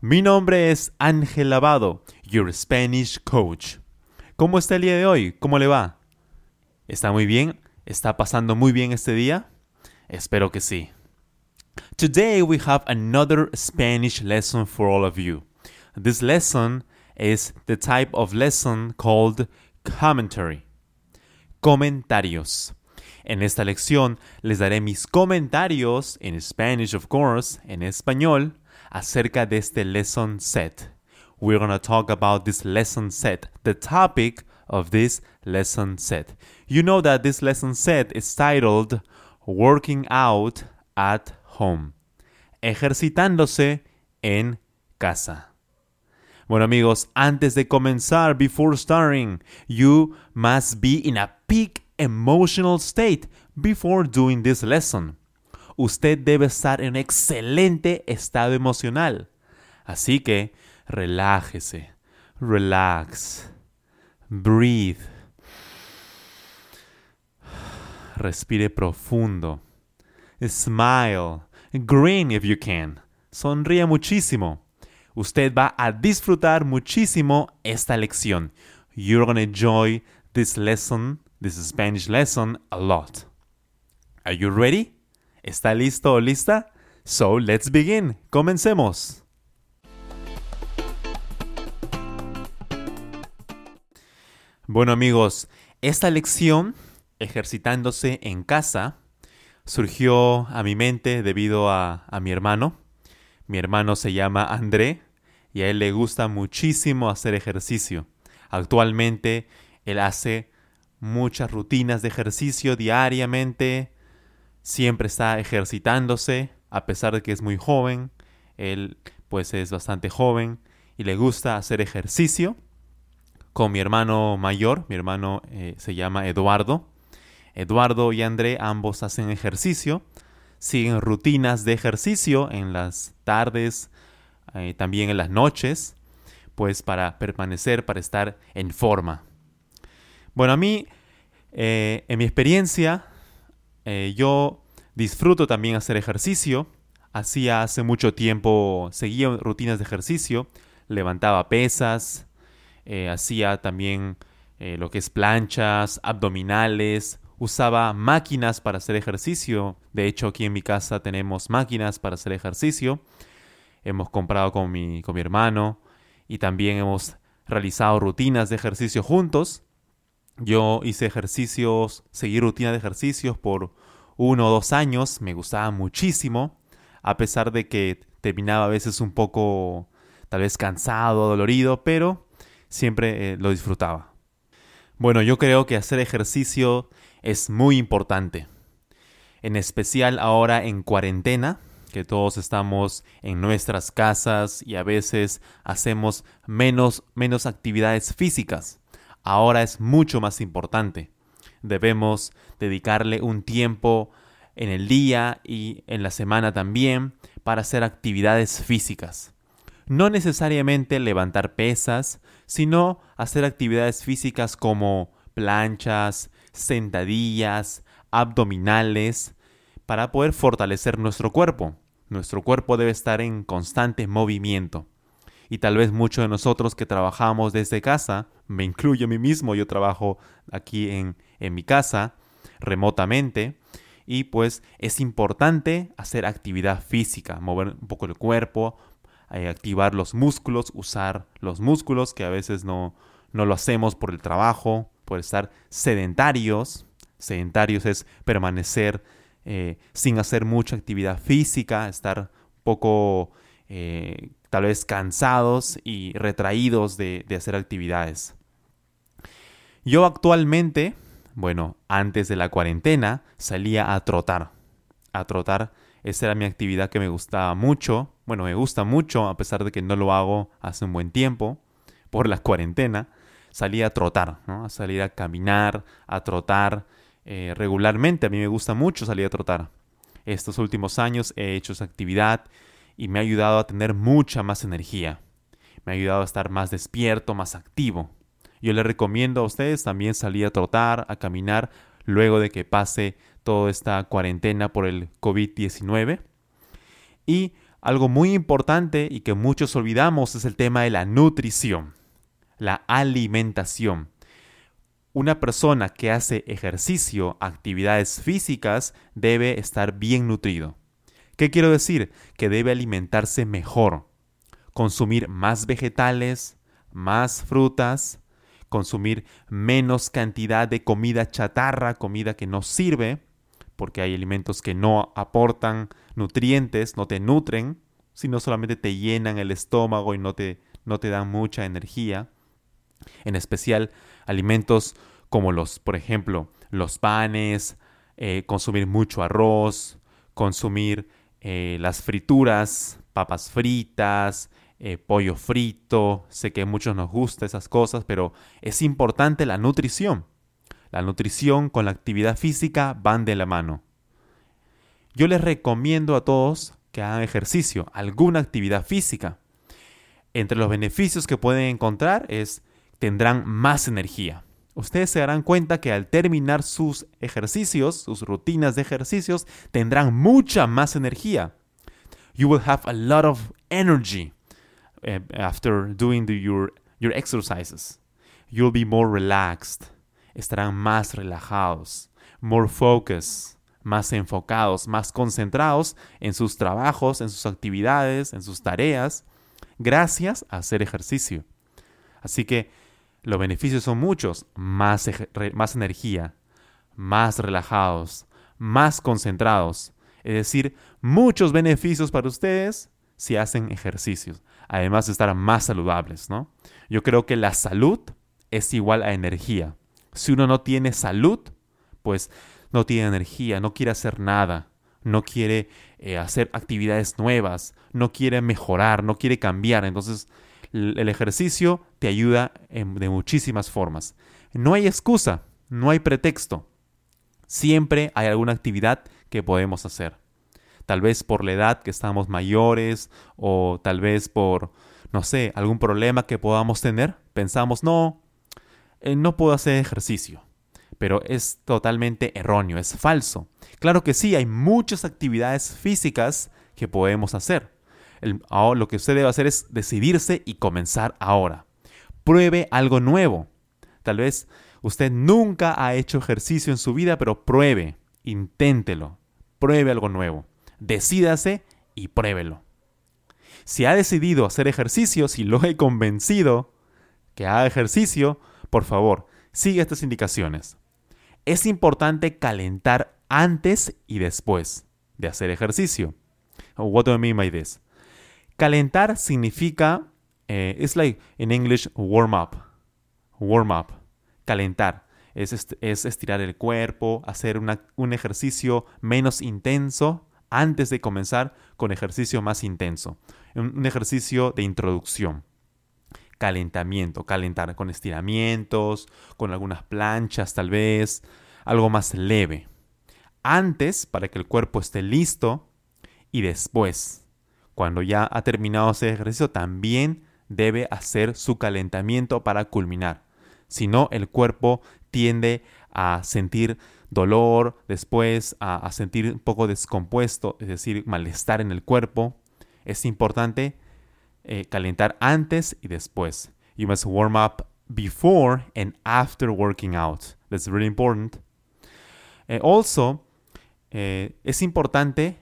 Mi nombre es Ángel Lavado, your Spanish coach. ¿Cómo está el día de hoy? ¿Cómo le va? ¿Está muy bien? ¿Está pasando muy bien este día? Espero que sí. Today we have another Spanish lesson for all of you. This lesson is the type of lesson called commentary. Comentarios. En esta lección les daré mis comentarios, en Spanish of course, en español, acerca de este lesson set. We're going to talk about this lesson set, the topic of this lesson set. You know that this lesson set is titled Working Out at Home. Ejercitándose en casa. Bueno amigos, antes de comenzar, before starting, you must be in a peak emotional state before doing this lesson. Usted debe estar en excelente estado emocional. Así que relájese, relax, breathe. Respire profundo. Smile. Grin if you can. Sonríe muchísimo. Usted va a disfrutar muchísimo esta lección. You're going to enjoy this lesson this Spanish lesson a lot. Are you ready? ¿Está listo o lista? So let's begin. Comencemos. Bueno amigos, esta lección, ejercitándose en casa, surgió a mi mente debido a, a mi hermano. Mi hermano se llama André y a él le gusta muchísimo hacer ejercicio. Actualmente él hace muchas rutinas de ejercicio diariamente, siempre está ejercitándose, a pesar de que es muy joven, él pues es bastante joven y le gusta hacer ejercicio. Con mi hermano mayor, mi hermano eh, se llama Eduardo. Eduardo y André ambos hacen ejercicio, siguen rutinas de ejercicio en las tardes, eh, también en las noches, pues para permanecer, para estar en forma. Bueno, a mí, eh, en mi experiencia, eh, yo disfruto también hacer ejercicio. Hacía hace mucho tiempo, seguía rutinas de ejercicio, levantaba pesas, eh, hacía también lo que es planchas, abdominales, usaba máquinas para hacer ejercicio. De hecho, aquí en mi casa tenemos máquinas para hacer ejercicio. Hemos comprado con mi, con mi hermano y también hemos realizado rutinas de ejercicio juntos. Yo hice ejercicios, seguí rutina de ejercicios por uno o dos años, me gustaba muchísimo, a pesar de que terminaba a veces un poco tal vez cansado, dolorido, pero siempre eh, lo disfrutaba. Bueno, yo creo que hacer ejercicio es muy importante, en especial ahora en cuarentena, que todos estamos en nuestras casas y a veces hacemos menos, menos actividades físicas ahora es mucho más importante. Debemos dedicarle un tiempo en el día y en la semana también para hacer actividades físicas. No necesariamente levantar pesas, sino hacer actividades físicas como planchas, sentadillas, abdominales, para poder fortalecer nuestro cuerpo. Nuestro cuerpo debe estar en constante movimiento y tal vez muchos de nosotros que trabajamos desde casa, me incluyo a mí mismo, yo trabajo aquí en, en mi casa remotamente y pues es importante hacer actividad física, mover un poco el cuerpo, eh, activar los músculos, usar los músculos que a veces no, no lo hacemos por el trabajo, por estar sedentarios. Sedentarios es permanecer eh, sin hacer mucha actividad física, estar poco eh, tal vez cansados y retraídos de, de hacer actividades. Yo actualmente, bueno, antes de la cuarentena, salía a trotar. A trotar, esa era mi actividad que me gustaba mucho. Bueno, me gusta mucho, a pesar de que no lo hago hace un buen tiempo, por la cuarentena. Salía a trotar, ¿no? a salir a caminar, a trotar eh, regularmente. A mí me gusta mucho salir a trotar. Estos últimos años he hecho esa actividad y me ha ayudado a tener mucha más energía. Me ha ayudado a estar más despierto, más activo. Yo les recomiendo a ustedes también salir a trotar, a caminar, luego de que pase toda esta cuarentena por el COVID-19. Y algo muy importante y que muchos olvidamos es el tema de la nutrición, la alimentación. Una persona que hace ejercicio, actividades físicas, debe estar bien nutrido. ¿Qué quiero decir? Que debe alimentarse mejor, consumir más vegetales, más frutas, consumir menos cantidad de comida chatarra, comida que no sirve, porque hay alimentos que no aportan nutrientes, no te nutren, sino solamente te llenan el estómago y no te, no te dan mucha energía. En especial alimentos como los, por ejemplo, los panes, eh, consumir mucho arroz, consumir eh, las frituras, papas fritas, eh, pollo frito, sé que a muchos nos gusta esas cosas, pero es importante la nutrición. La nutrición con la actividad física van de la mano. Yo les recomiendo a todos que hagan ejercicio, alguna actividad física. Entre los beneficios que pueden encontrar es tendrán más energía. Ustedes se darán cuenta que al terminar sus ejercicios, sus rutinas de ejercicios, tendrán mucha más energía. You will have a lot of energy. Eh, after doing your, your exercises. You'll be more relaxed. Estarán más relajados, more focused, más enfocados, más concentrados en sus trabajos, en sus actividades, en sus tareas, gracias a hacer ejercicio. Así que los beneficios son muchos, más, más energía, más relajados, más concentrados. Es decir, muchos beneficios para ustedes si hacen ejercicios además de estar más saludables, ¿no? Yo creo que la salud es igual a energía. Si uno no tiene salud, pues no tiene energía, no quiere hacer nada, no quiere eh, hacer actividades nuevas, no quiere mejorar, no quiere cambiar. Entonces, el ejercicio te ayuda de muchísimas formas. No hay excusa, no hay pretexto. Siempre hay alguna actividad que podemos hacer tal vez por la edad que estamos mayores o tal vez por, no sé, algún problema que podamos tener, pensamos, no, eh, no puedo hacer ejercicio. Pero es totalmente erróneo, es falso. Claro que sí, hay muchas actividades físicas que podemos hacer. Lo que usted debe hacer es decidirse y comenzar ahora. Pruebe algo nuevo. Tal vez usted nunca ha hecho ejercicio en su vida, pero pruebe, inténtelo, pruebe algo nuevo decídase y pruébelo. Si ha decidido hacer ejercicio, si lo he convencido que haga ejercicio, por favor, sigue estas indicaciones. Es importante calentar antes y después de hacer ejercicio. What do I mean by this? Calentar significa, eh, it's like in English, warm up. Warm up. Calentar. Es, es estirar el cuerpo, hacer un ejercicio menos intenso antes de comenzar con ejercicio más intenso. Un, ejercicio de introducción. Calentamiento, calentar con estiramientos, con algunas planchas tal vez, algo más leve. Antes, para que el cuerpo esté listo, y después, cuando ya ha terminado ese ejercicio, también debe hacer su calentamiento para culminar. Si no, el cuerpo tiende a sentir dolor, después a, sentir un poco descompuesto, es decir, malestar en el cuerpo. Es importante eh, calentar antes y después. You must warm up before and after working out. That's really important. Eh, also, eh, es importante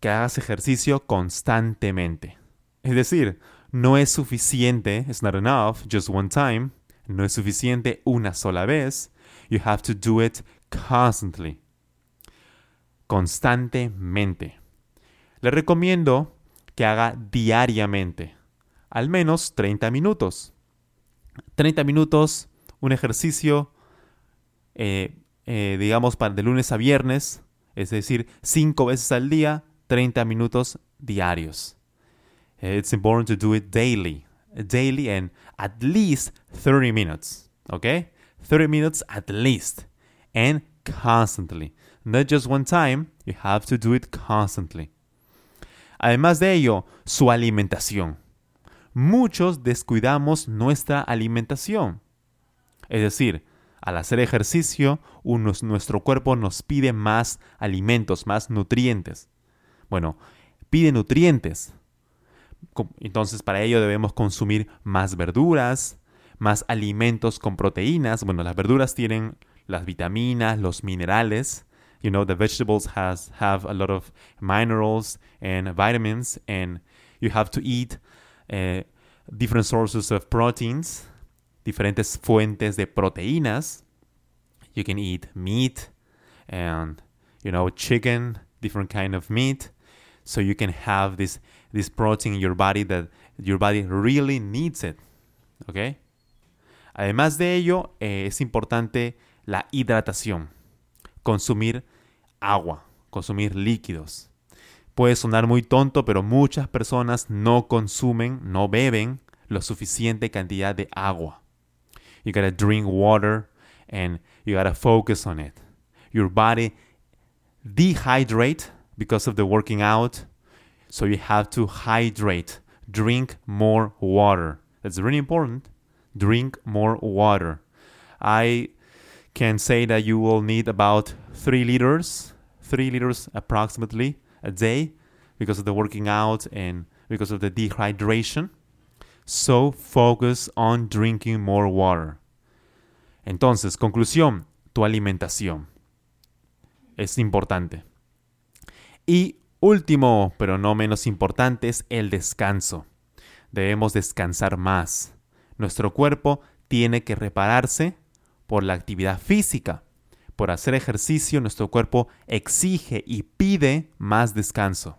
que hagas ejercicio constantemente. Es decir, no es suficiente, it's not enough, just one time. No es suficiente una sola vez. You have to do it constantly. Constantemente. Le recomiendo que haga diariamente, al menos 30 minutos. 30 minutos, un ejercicio, eh, eh, digamos, de lunes a viernes, es decir, 5 veces al día, 30 minutos diarios. It's important to do it daily, daily and at least 30 minutes, okay? 30 minutes at least and constantly. Not just one time, you have to do it constantly. Además de ello, su alimentación. Muchos descuidamos nuestra alimentación. Es decir, al hacer ejercicio, nuestro cuerpo nos pide más alimentos, más nutrientes. Bueno, pide nutrientes. Entonces, para ello debemos consumir más verduras, más alimentos con proteínas. Bueno, las verduras tienen las vitaminas, los minerales. You know, the vegetables has have a lot of minerals and vitamins, and you have to eat uh, different sources of proteins, diferentes fuentes de proteínas. You can eat meat and you know chicken, different kind of meat, so you can have this this protein in your body that your body really needs it. Okay. Además de ello, eh, es importante la hidratación, consumir agua, consumir líquidos. Puede sonar muy tonto, pero muchas personas no consumen, no beben lo suficiente cantidad de agua. You gotta drink water and you gotta focus on it. Your body dehydrate because of the working out, so you have to hydrate. Drink more water. That's really important. Drink more water. I can say that you will need about three liters, three liters approximately a day because of the working out and because of the dehydration. So focus on drinking more water. Entonces, conclusión, tu alimentación es importante. Y último, pero no menos importante, es el descanso. Debemos descansar más. Nuestro cuerpo tiene que repararse por la actividad física. Por hacer ejercicio, nuestro cuerpo exige y pide más descanso.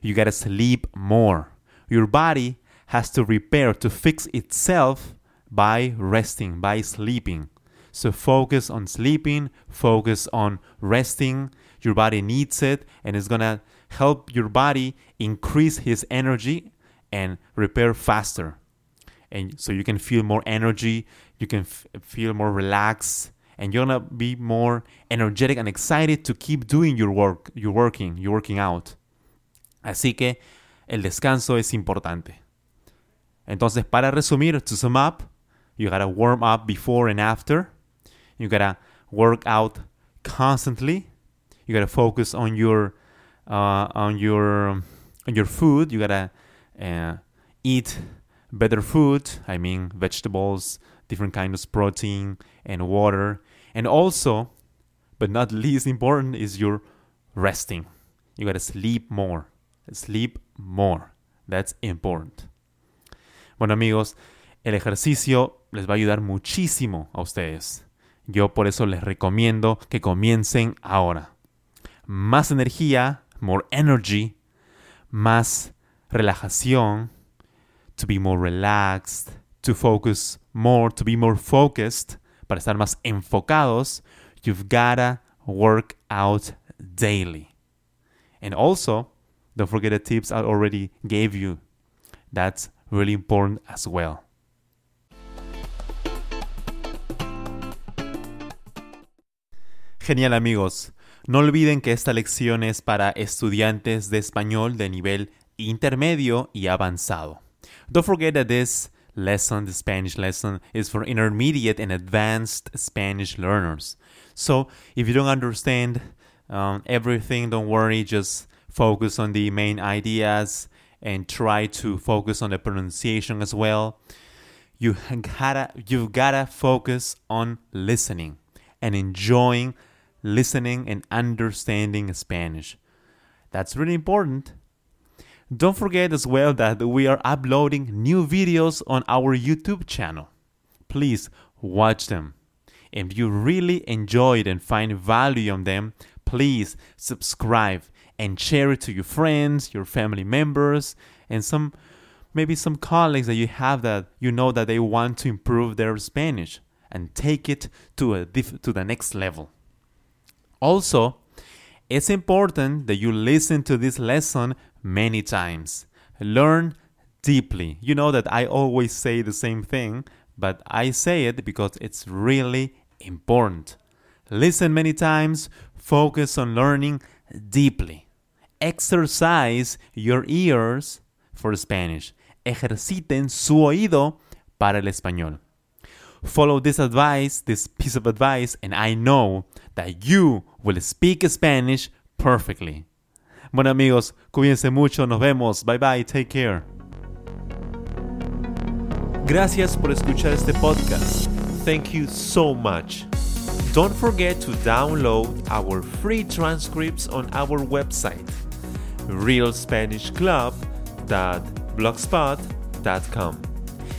You gotta sleep more. Your body has to repair to fix itself by resting, by sleeping. So focus on sleeping, focus on resting. Your body needs it, and it's gonna help your body increase his energy and repair faster. And so you can feel more energy, you can f- feel more relaxed, and you're gonna be more energetic and excited to keep doing your work, your working, your working out. Así que el descanso es importante. Entonces, para resumir, to sum up, you gotta warm up before and after. You gotta work out constantly. You gotta focus on your uh, on your on your food. You gotta uh, eat better food. I mean, vegetables, different kinds of protein, and water. And also, but not least important, is your resting. You gotta sleep more. Sleep more. That's important. Bueno amigos, el ejercicio les va a ayudar muchísimo a ustedes. Yo por eso les recomiendo que comiencen ahora. Más energía, more energy, más relajación, to be more relaxed, to focus more, to be more focused, para estar más enfocados, you've gotta work out daily. And also, don't forget the tips I already gave you. That's really important as well. Genial amigos. No olviden que esta lección es para estudiantes de español de nivel intermedio y avanzado. Don't forget that this lesson, the Spanish lesson, is for intermediate and advanced Spanish learners. So if you don't understand um, everything, don't worry, just focus on the main ideas and try to focus on the pronunciation as well. You gotta, you've gotta focus on listening and enjoying listening and understanding Spanish. That's really important. Don't forget as well that we are uploading new videos on our YouTube channel. please watch them. If you really enjoyed and find value on them, please subscribe and share it to your friends, your family members, and some maybe some colleagues that you have that you know that they want to improve their Spanish and take it to a diff- to the next level. Also, it's important that you listen to this lesson many times. Learn deeply. You know that I always say the same thing, but I say it because it's really important. Listen many times, focus on learning deeply. Exercise your ears for Spanish. Ejerciten su oído para el español. Follow this advice, this piece of advice, and I know that you will speak Spanish perfectly. Bueno amigos, cuídense mucho, nos vemos, bye bye, take care. Gracias por escuchar este podcast. Thank you so much. Don't forget to download our free transcripts on our website, realspanishclub.blogspot.com.